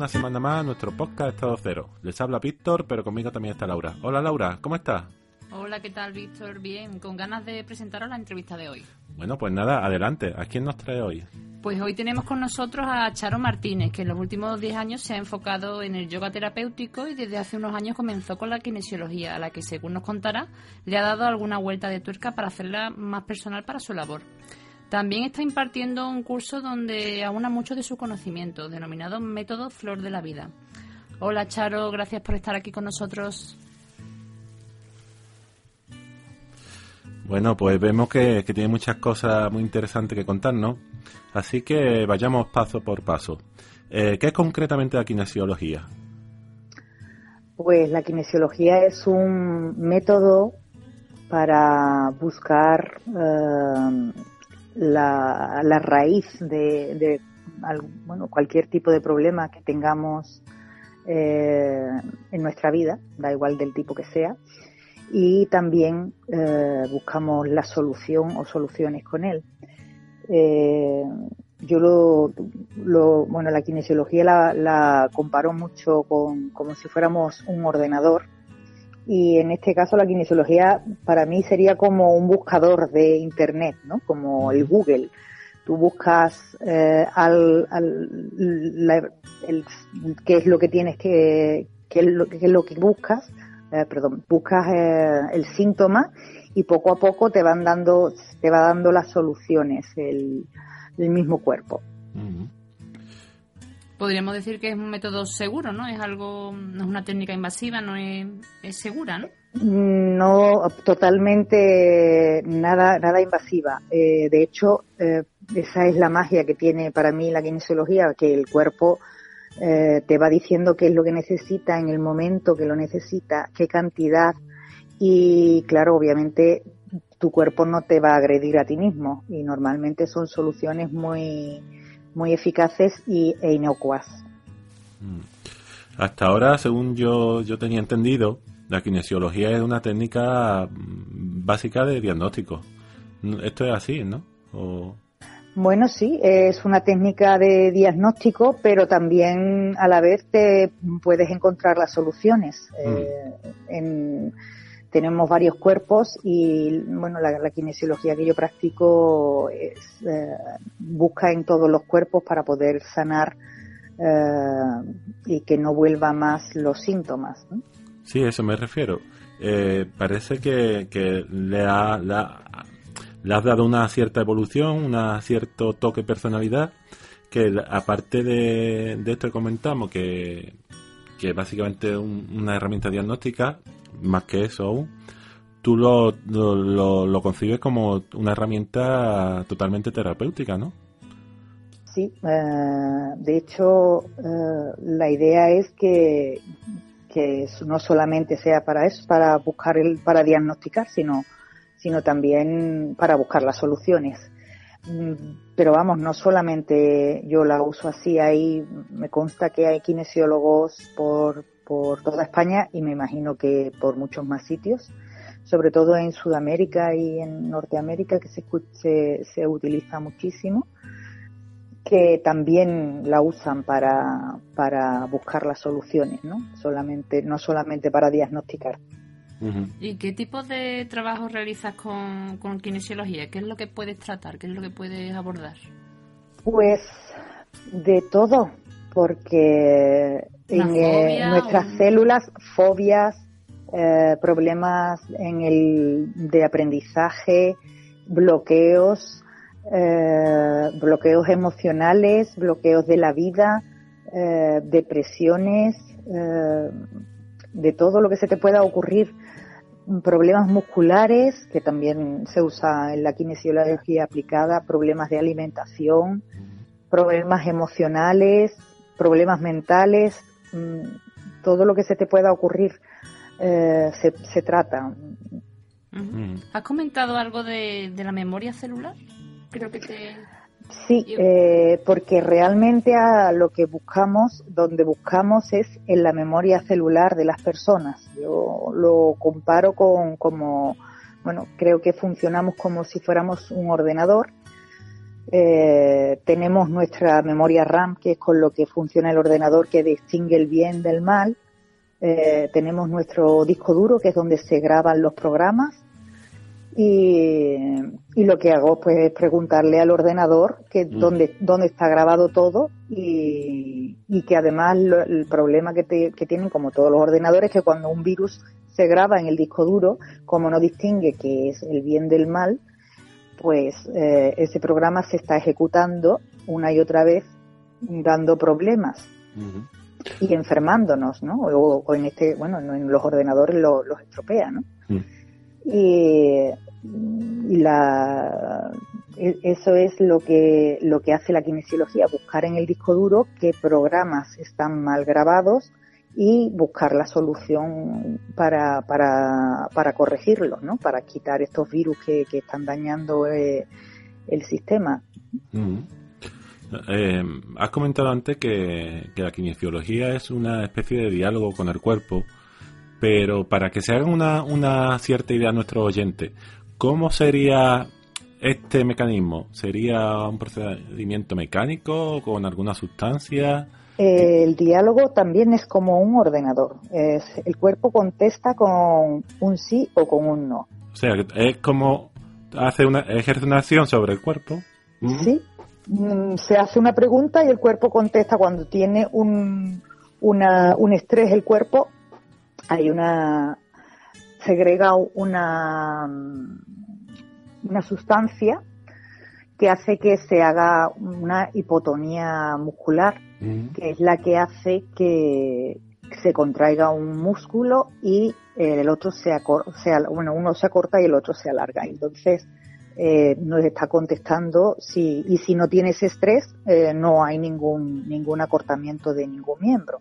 una semana más a nuestro podcast Estado Cero. Les habla Víctor, pero conmigo también está Laura. Hola Laura, ¿cómo estás? Hola, ¿qué tal Víctor? Bien, con ganas de presentaros la entrevista de hoy. Bueno, pues nada, adelante. ¿A quién nos trae hoy? Pues hoy tenemos con nosotros a Charo Martínez, que en los últimos 10 años se ha enfocado en el yoga terapéutico y desde hace unos años comenzó con la kinesiología, a la que según nos contará, le ha dado alguna vuelta de tuerca para hacerla más personal para su labor. También está impartiendo un curso donde aúna mucho de su conocimiento, denominado Método Flor de la Vida. Hola Charo, gracias por estar aquí con nosotros. Bueno, pues vemos que, tiene muchas cosas muy interesantes que contarnos, así que vayamos paso por paso. Eh, ¿Qué es concretamente la kinesiología? Pues la kinesiología es un método para buscar eh, la, raíz de, bueno, cualquier tipo de problema que tengamos eh, en nuestra vida, da igual del tipo que sea, y también eh, buscamos la solución o soluciones con él. Eh, yo lo, lo, bueno, la kinesiología la, la comparo mucho con como si fuéramos un ordenador y en este caso la kinesiología para mí sería como un buscador de internet, ¿no? Como el Google. Tú buscas eh, al, qué es lo que tienes que, qué es lo, es lo que buscas, eh, perdón, buscas eh, el síntoma y poco a poco te van dando, te va dando las soluciones el, mismo cuerpo podríamos decir que es un método seguro, ¿no? Es algo, no es una técnica invasiva, no es, segura, ¿no? No, totalmente nada, nada invasiva. Eh, de hecho, eh, esa es la magia que tiene para mí la kinesiología, que el cuerpo eh, te va diciendo qué es lo que necesita en el momento que lo necesita, qué cantidad. Y claro, obviamente tu cuerpo no te va a agredir a ti mismo y normalmente son soluciones muy, muy eficaces y, e inocuas. Mm. Hasta ahora, según yo, yo tenía entendido, la kinesiología es una técnica mm, básica de diagnóstico. Esto es así, ¿no? Bueno, sí, es una técnica de diagnóstico, pero también a la vez te puedes encontrar las soluciones. Mm. Eh, en, tenemos varios cuerpos y bueno la, kinesiología que yo practico es, eh, busca en todos los cuerpos para poder sanar eh, y que no vuelva más los síntomas. ¿no? Sí, eso me refiero. Eh, parece que, le, ha, le, has dado una cierta evolución, un cierto toque de personalidad, que aparte de, esto que comentamos, que, que básicamente es una herramienta diagnóstica, más que eso aún, tú lo, lo, lo, concibes como una herramienta totalmente terapéutica, ¿no? Sí, eh, de hecho, eh, la idea es que, que no solamente sea para eso, para buscar el, para diagnosticar, sino, sino también para buscar las soluciones. Mm, pero vamos, no solamente yo la uso así, ahí me consta que hay kinesiólogos por, por toda España y me imagino que por muchos más sitios, sobre todo en Sudamérica y en Norteamérica que se, se, se utiliza muchísimo, que también la usan para, para buscar las soluciones, ¿no? Solamente, no solamente para diagnosticar. ¿Y qué tipo de trabajo realizas con, con kinesiología? ¿Qué es lo que puedes tratar? ¿Qué es lo que puedes abordar? Pues de todo, porque en eh, nuestras células, fobias, eh, problemas en el de aprendizaje, bloqueos, eh, bloqueos emocionales, bloqueos de la vida, depresiones, de todo lo que se te pueda ocurrir, problemas musculares, que también se usa en la kinesiología aplicada, problemas de alimentación, problemas emocionales, problemas mentales, mm, todo lo que se te pueda ocurrir eh, se, trata. Mm. ¿Has comentado algo de, la memoria celular? Creo que te... Sí, eh, porque realmente a lo que buscamos, donde buscamos es en la memoria celular de las personas. Yo lo comparo con como, bueno, creo que funcionamos como si fuéramos un ordenador Eh, tenemos nuestra memoria RAM, que es con lo que funciona el ordenador que distingue el bien del mal. Eh, tenemos nuestro disco duro, que es donde se graban los programas. Y, lo que hago pues es preguntarle al ordenador que mm. dónde, dónde está grabado todo y, que además el problema que, que tienen como todos los ordenadores es que cuando un virus se graba en el disco duro, como no distingue que es el bien del mal, pues eh, ese programa se está ejecutando una y otra vez dando problemas y enfermándonos, ¿no? O, en este, bueno, en los ordenadores los estropea, ¿no? Mm. Y, la, e, eso es lo que, lo que hace la kinesiología, buscar en el disco duro qué programas están mal grabados y buscar la solución para, para, para corregirlos, ¿no? Para quitar estos virus que, que están dañando eh, el sistema. Eh, has comentado antes que, que, la kinesiología es una especie de diálogo con el cuerpo, pero para que se hagan una, una cierta idea a nuestros oyentes, ¿cómo sería este mecanismo? ¿Sería un procedimiento mecánico con alguna sustancia? el diálogo también es como un ordenador. Es, el cuerpo contesta con un sí o con un no. O sea, es como hace una, ejerce una acción sobre el cuerpo. Sí. Mm, se hace una pregunta y el cuerpo contesta cuando tiene un, una, un estrés el cuerpo. Hay una segrega una una sustancia que hace que se haga una hipotonía muscular que es la que hace que se contraiga un músculo y el otro se, bueno, uno se acorta y el otro se alarga. Entonces, eh, nos está contestando si, y si no tienes estrés, eh, no hay ningún, ningún acortamiento de ningún miembro.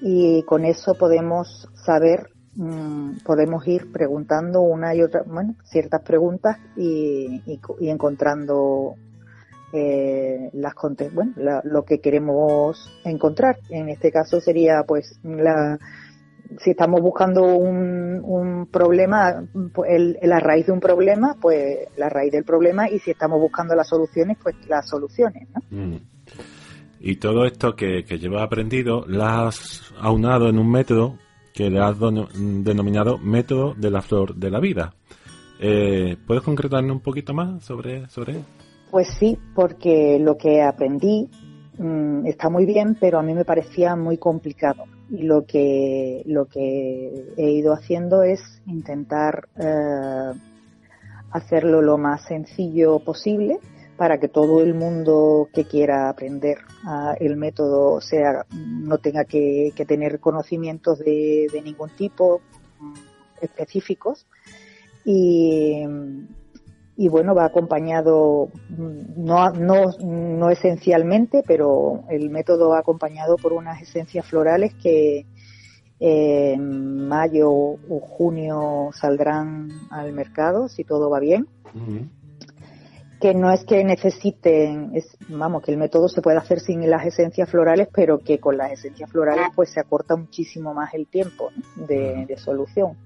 Y con eso podemos saber, mm, podemos ir preguntando una y otra, bueno, ciertas preguntas y, y encontrando eh, las bueno, lo que queremos encontrar. En este caso sería, pues, la, si estamos buscando un, un problema, el, la raíz de un problema, pues la raíz del problema, y si estamos buscando las soluciones, pues las soluciones. Mm. Y todo esto que, que llevas aprendido, lo has aunado en un método que le has denominado método de la flor de la vida. Eh, ¿Puedes concretarnos un poquito más sobre, sobre pues sí, porque lo que aprendí mm, está muy bien, pero a mí me parecía muy complicado. Y lo que, lo que he ido haciendo es intentar eh, hacerlo lo más sencillo posible para que todo el mundo que quiera aprender ah, el método sea no tenga que, tener conocimientos de, ningún tipo mm, específicos y, bueno, va acompañado, no, no, no esencialmente, pero el método va acompañado por unas esencias florales que en mayo o junio saldrán al mercado, si todo va bien. Que no es que necesiten, es, vamos, que el método se puede hacer sin las esencias florales, pero que con las esencias florales pues se acorta muchísimo más el tiempo de solución.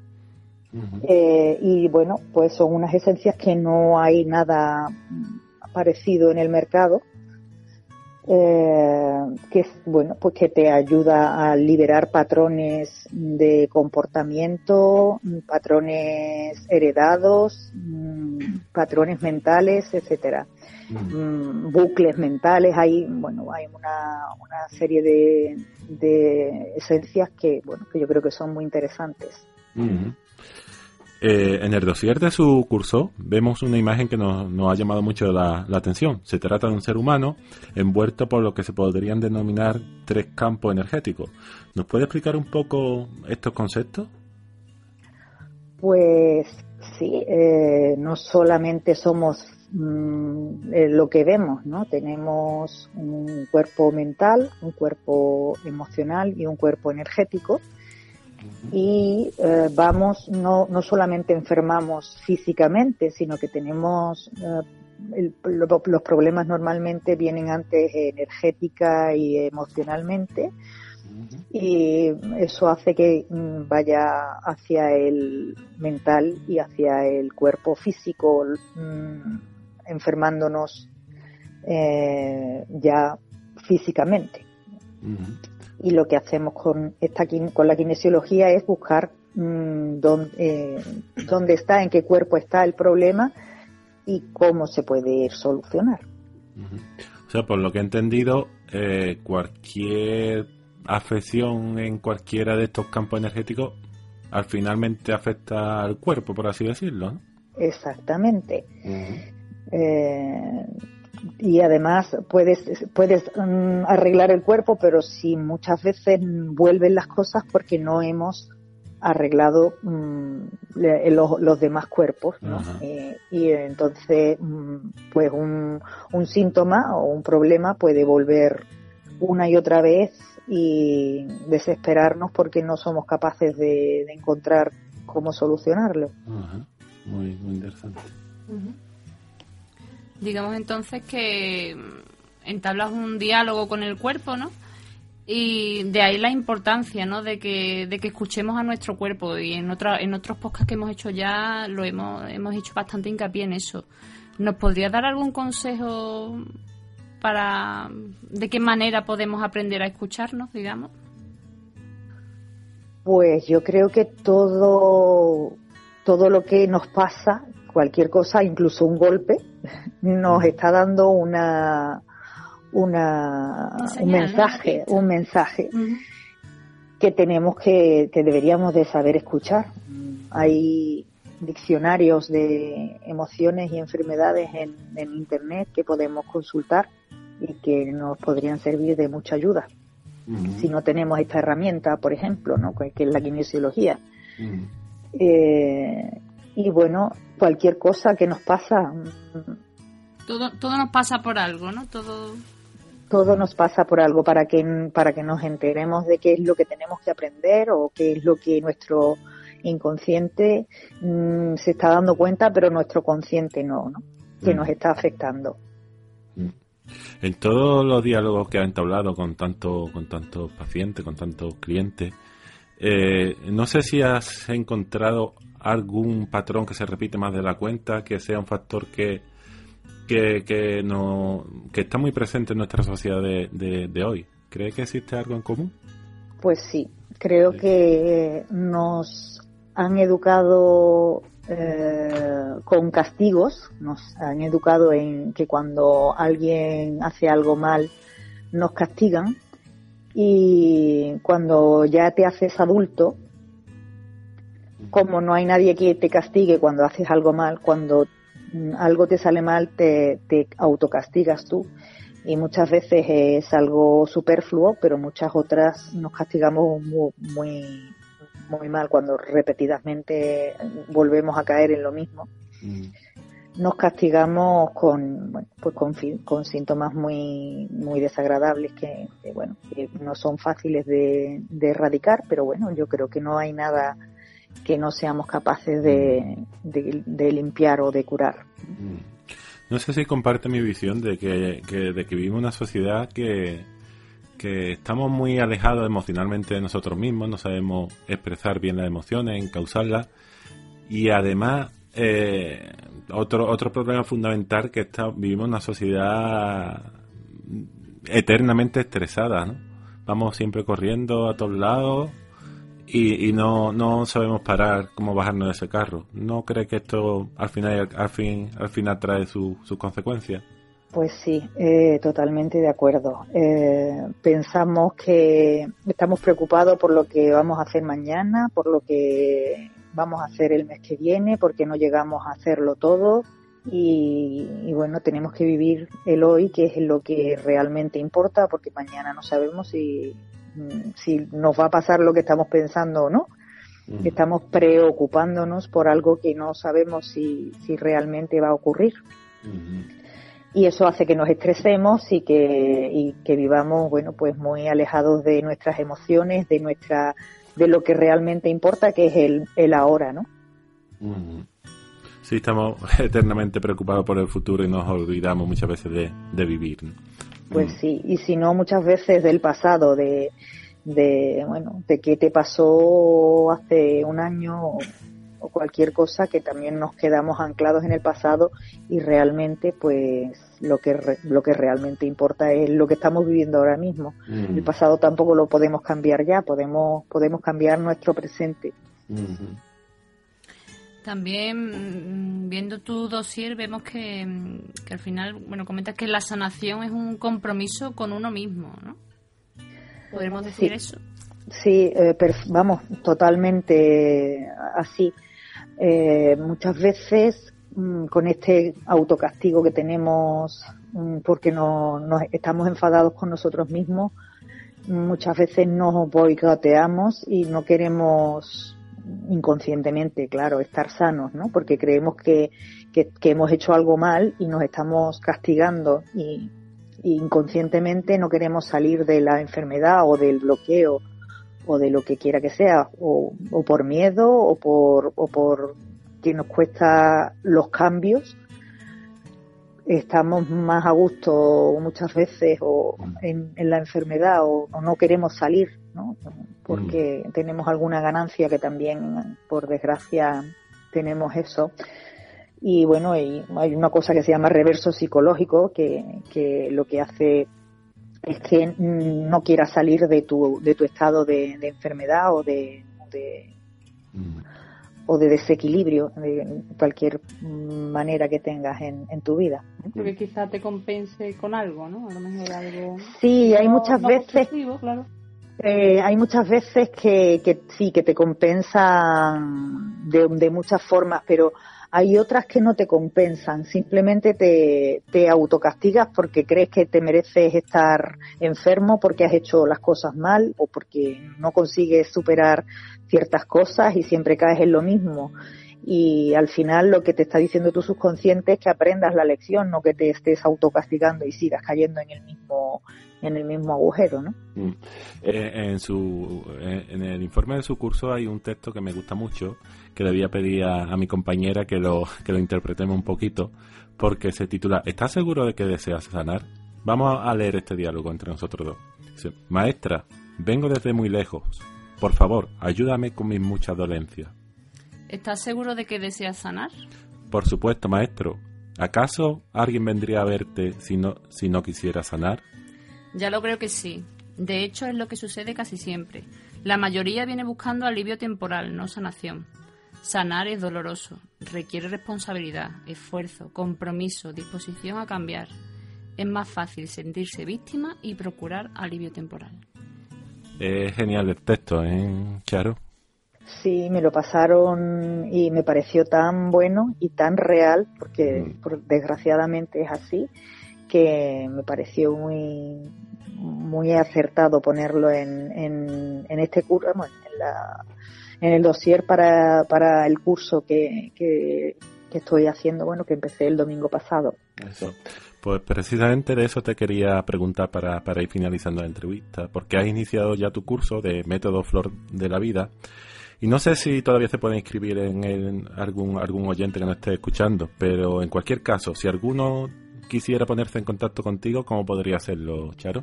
Eh, y bueno, pues son unas esencias que no hay nada parecido en el mercado. Eh, que bueno pues que te ayuda a liberar patrones de comportamiento patrones heredados mm, patrones mentales etcétera. Mm, bucles mentales hay bueno hay una, una serie de, de esencias que bueno que yo creo que son muy interesantes eh, en el dossier de su curso vemos una imagen que nos, ha llamado mucho la, atención. Se trata de un ser humano envuelto por lo que se podrían denominar tres campos energéticos. ¿Nos puede explicar un poco estos conceptos? Pues sí, eh, no solamente somos mm, eh, lo que vemos, ¿no? Tenemos un cuerpo mental, un cuerpo emocional y un cuerpo energético y eh, vamos, no, no solamente enfermamos físicamente, sino que tenemos eh, los problemas normalmente vienen antes energética y emocionalmente. Y eso hace que mm, vaya hacia el mental y hacia el cuerpo físico, mm, enfermándonos eh, ya físicamente. Y lo que hacemos con, esta, con la kinesiología es buscar mm, dónde, eh, dónde está, en qué cuerpo está el problema y cómo se puede solucionar. O sea, por lo que he entendido, eh, cualquier afección en cualquiera de estos campos energéticos al finalmente afecta al cuerpo, por así decirlo. Exactamente. Eh, y además puedes, puedes mm, arreglar el cuerpo, pero si muchas veces vuelven las cosas porque no hemos arreglado mm, los, demás cuerpos, eh, y entonces, mm, pues un, un síntoma o un problema puede volver una y otra vez y desesperarnos porque no somos capaces de, encontrar cómo solucionarlo. Muy, muy interesante. Digamos entonces que entablas un diálogo con el cuerpo, ¿no? Y de ahí la importancia, ¿no? De que, de que escuchemos a nuestro cuerpo. Y en, otra, en otros podcasts que hemos hecho ya lo hemos, hemos hecho bastante hincapié en eso. ¿Nos podría dar algún consejo para de qué manera podemos aprender a escucharnos, digamos? Pues yo creo que todo, todo lo que nos pasa, cualquier cosa, incluso un golpe, nos está dando una, una un mensaje, un mensaje que tenemos que, que deberíamos de saber escuchar. Hay diccionarios de emociones y enfermedades en, en internet que podemos consultar y que nos podrían servir de mucha ayuda. Si no tenemos esta herramienta, por ejemplo, ¿no? que es la kinesiología. Eh, y bueno, cualquier cosa que nos pasa. Todo, todo nos pasa por algo, ¿no? Todo todo nos pasa por algo para que para que nos enteremos de qué es lo que tenemos que aprender o qué es lo que nuestro inconsciente mm, se está dando cuenta pero nuestro consciente no, ¿no? que nos está afectando en todos los diálogos que ha entablado con tanto, con tantos pacientes, con tantos clientes, eh, no sé si has encontrado algún patrón que se repite más de la cuenta, que sea un factor que, que, no, que está muy presente en nuestra sociedad de, de, hoy. ¿Cree que existe algo en común? Pues sí, creo que nos han educado eh, con castigos, nos han educado en que cuando alguien hace algo mal nos castigan y cuando ya te haces adulto, como no hay nadie que te castigue cuando haces algo mal, cuando algo te sale mal te, te autocastigas tú y muchas veces es algo superfluo, pero muchas otras nos castigamos muy, muy mal cuando repetidamente volvemos a caer en lo mismo. Mm. Nos castigamos con, bueno, pues con, con, síntomas muy, muy desagradables que, bueno, no son fáciles de, erradicar, pero bueno, yo creo que no hay nada que no seamos capaces de, de, limpiar o de curar. No sé si comparte mi visión de que, que, vivimos una sociedad que, que estamos muy alejados emocionalmente de nosotros mismos, no sabemos expresar bien las emociones, encauzarlas y además eh, otro otro problema fundamental que está, vivimos una sociedad eternamente estresada, ¿no? Vamos siempre corriendo a todos lados y, no, no sabemos parar cómo bajarnos de ese carro. ¿No cree que esto al final al fin al final trae sus consecuencias? Pues sí, eh, totalmente de acuerdo. Eh, pensamos que estamos preocupados por lo que vamos a hacer mañana, por lo que vamos a hacer el mes que viene, porque no llegamos a hacerlo todo. Y, bueno, tenemos que vivir el hoy, que es lo que realmente importa, porque mañana no sabemos si, si nos va a pasar lo que estamos pensando o no. Estamos preocupándonos por algo que no sabemos si, si realmente va a ocurrir. Y eso hace que nos estresemos y que, y que vivamos bueno pues muy alejados de nuestras emociones de nuestra de lo que realmente importa que es el, el ahora no sí estamos eternamente preocupados por el futuro y nos olvidamos muchas veces de, de vivir pues sí y si no muchas veces del pasado de de bueno de qué te pasó hace un año o cualquier cosa que también nos quedamos anclados en el pasado y realmente pues lo que lo que realmente importa es lo que estamos viviendo ahora mismo. Mm. El pasado tampoco lo podemos cambiar ya, podemos podemos cambiar nuestro presente. También mm, viendo tu dossier vemos que, mm, que, al final, bueno, comentas que la sanación es un compromiso con uno mismo, ¿no? ¿Podemos decir eso? Sí, eh, vamos, totalmente así. Eh, muchas veces mm, con este autocastigo que tenemos porque no, nos estamos enfadados con nosotros mismos, muchas veces nos boicoteamos y no queremos inconscientemente, claro, estar sanos, ¿no? Porque creemos que, que, que hemos hecho algo mal y nos estamos castigando y, inconscientemente no queremos salir de la enfermedad o del bloqueo o de lo que quiera que sea, o, por miedo o por, o por que nos cuesta los cambios, estamos más a gusto muchas veces o en, la enfermedad o, no queremos salir, ¿no? porque mm. tenemos alguna ganancia que también, por desgracia, tenemos eso. Y bueno, hay, hay una cosa que se llama reverso psicológico, que, que lo que hace es que no quieras salir de tu, de tu estado de, enfermedad o de, mm. o de desequilibrio de cualquier manera que tengas en, en tu vida. Porque quizá te compense con algo, ¿no? A lo mejor algo. Sí, hay muchas veces. Claro. Eh, hay muchas veces que, que sí, que te compensan de, muchas formas, pero hay otras que no te compensan, simplemente te, te autocastigas porque crees que te mereces estar enfermo porque has hecho las cosas mal o porque no consigues superar ciertas cosas y siempre caes en lo mismo. Y al final lo que te está diciendo tu subconsciente es que aprendas la lección, no que te estés autocastigando y sigas cayendo en el mismo en el mismo agujero, ¿no? Mm. Eh, en su eh, en el informe de su curso hay un texto que me gusta mucho que le voy a pedir a, mi compañera que lo que lo interpretemos un poquito porque se titula ¿Estás seguro de que deseas sanar? Vamos a leer este diálogo entre nosotros dos. Maestra, vengo desde muy lejos. Por favor, ayúdame con mis muchas dolencias. ¿Estás seguro de que deseas sanar? Por supuesto, maestro. ¿Acaso alguien vendría a verte si no, si no quisiera sanar? Ya lo creo que sí. De hecho, es lo que sucede casi siempre. La mayoría viene buscando alivio temporal, no sanación. Sanar es doloroso, requiere responsabilidad, esfuerzo, compromiso, disposición a cambiar. Es más fácil sentirse víctima y procurar alivio temporal. Es genial el texto, ¿eh, Charo? Sí, me lo pasaron y me pareció tan bueno y tan real, porque mm. desgraciadamente es así, que me pareció muy muy acertado ponerlo en, en, este curso, en, la, en el dossier para, para el curso que, que, estoy haciendo, bueno, que empecé el domingo pasado. Eso. Pues precisamente de eso te quería preguntar para, para ir finalizando la entrevista, porque has iniciado ya tu curso de método Flor de la Vida. Y no sé si todavía se puede inscribir en, en algún, algún oyente que nos esté escuchando, pero en cualquier caso, si alguno quisiera ponerse en contacto contigo, ¿cómo podría hacerlo, Charo?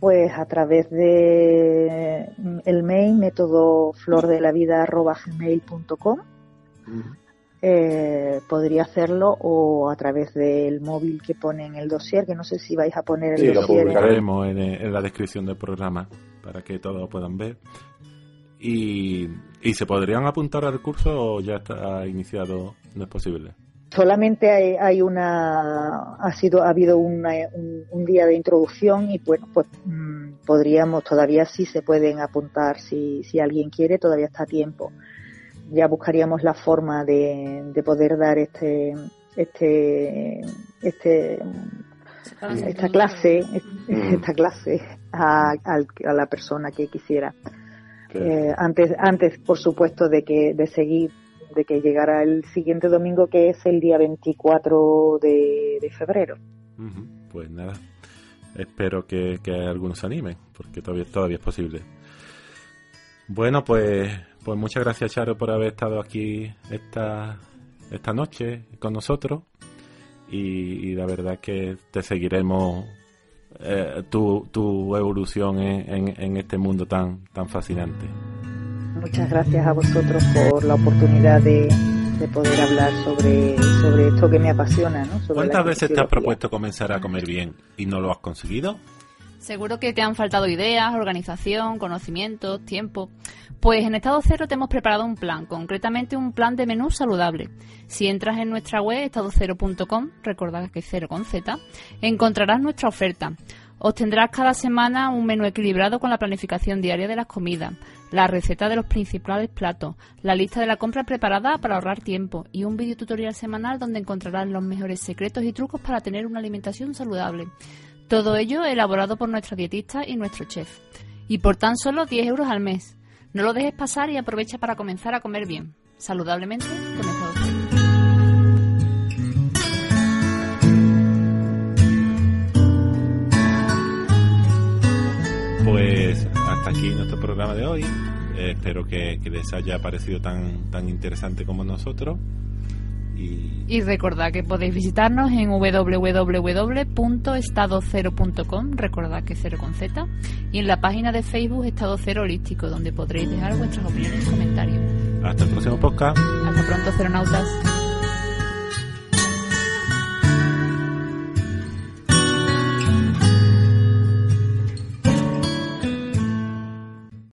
Pues a través de el mail método flordelavida.gmail.com eh, podría hacerlo o a través del móvil que pone en el dossier, que no sé si vais a poner el sí, dossier. lo publicaremos en, en, la descripción del programa para que todos lo puedan ver. Y, y se podrían apuntar al curso o ya está iniciado, no es posible solamente hay, una ha sido ha habido un, día de introducción y bueno pues mm, podríamos todavía sí se pueden apuntar si, si alguien quiere todavía está a tiempo. Ya buscaríamos la forma de, de poder dar este este este esta clase esta clase a, a la persona que quisiera eh, antes antes por supuesto de que de seguir de que llegara el siguiente domingo, que es el día 24 de, febrero. Pues nada, espero que, algunos se animen, porque todavía, todavía es posible. Bueno, pues, pues muchas gracias, Charo, por haber estado aquí esta, esta noche con nosotros. Y, la verdad que te seguiremos eh, tu, tu evolución en, en, este mundo tan, tan fascinante. Muchas gracias a vosotros por la oportunidad de, poder hablar sobre, sobre esto que me apasiona. ¿no? ¿Cuántas veces te has propuesto comenzar a comer bien y no lo has conseguido? Seguro que te han faltado ideas, organización, conocimientos, tiempo. Pues en Estado Cero te hemos preparado un plan, concretamente un plan de menú saludable. Si entras en nuestra web estadocero.com, recordad que es cero con Z, encontrarás nuestra oferta. Obtendrás cada semana un menú equilibrado con la planificación diaria de las comidas, la receta de los principales platos, la lista de la compra preparada para ahorrar tiempo y un video tutorial semanal donde encontrarás los mejores secretos y trucos para tener una alimentación saludable. Todo ello elaborado por nuestro dietista y nuestro chef. Y por tan solo 10 euros al mes. No lo dejes pasar y aprovecha para comenzar a comer bien, saludablemente con Estado Pues hasta aquí nuestro programa de hoy. Espero que, les haya parecido tan, tan interesante como nosotros. Y... y recordad que podéis visitarnos en www.estadocero.com, recordad que cero con Z, y en la página de Facebook Estado Cero Holístico, donde podréis dejar vuestras opiniones y comentarios. Hasta el próximo podcast. Hasta pronto, ceronautas.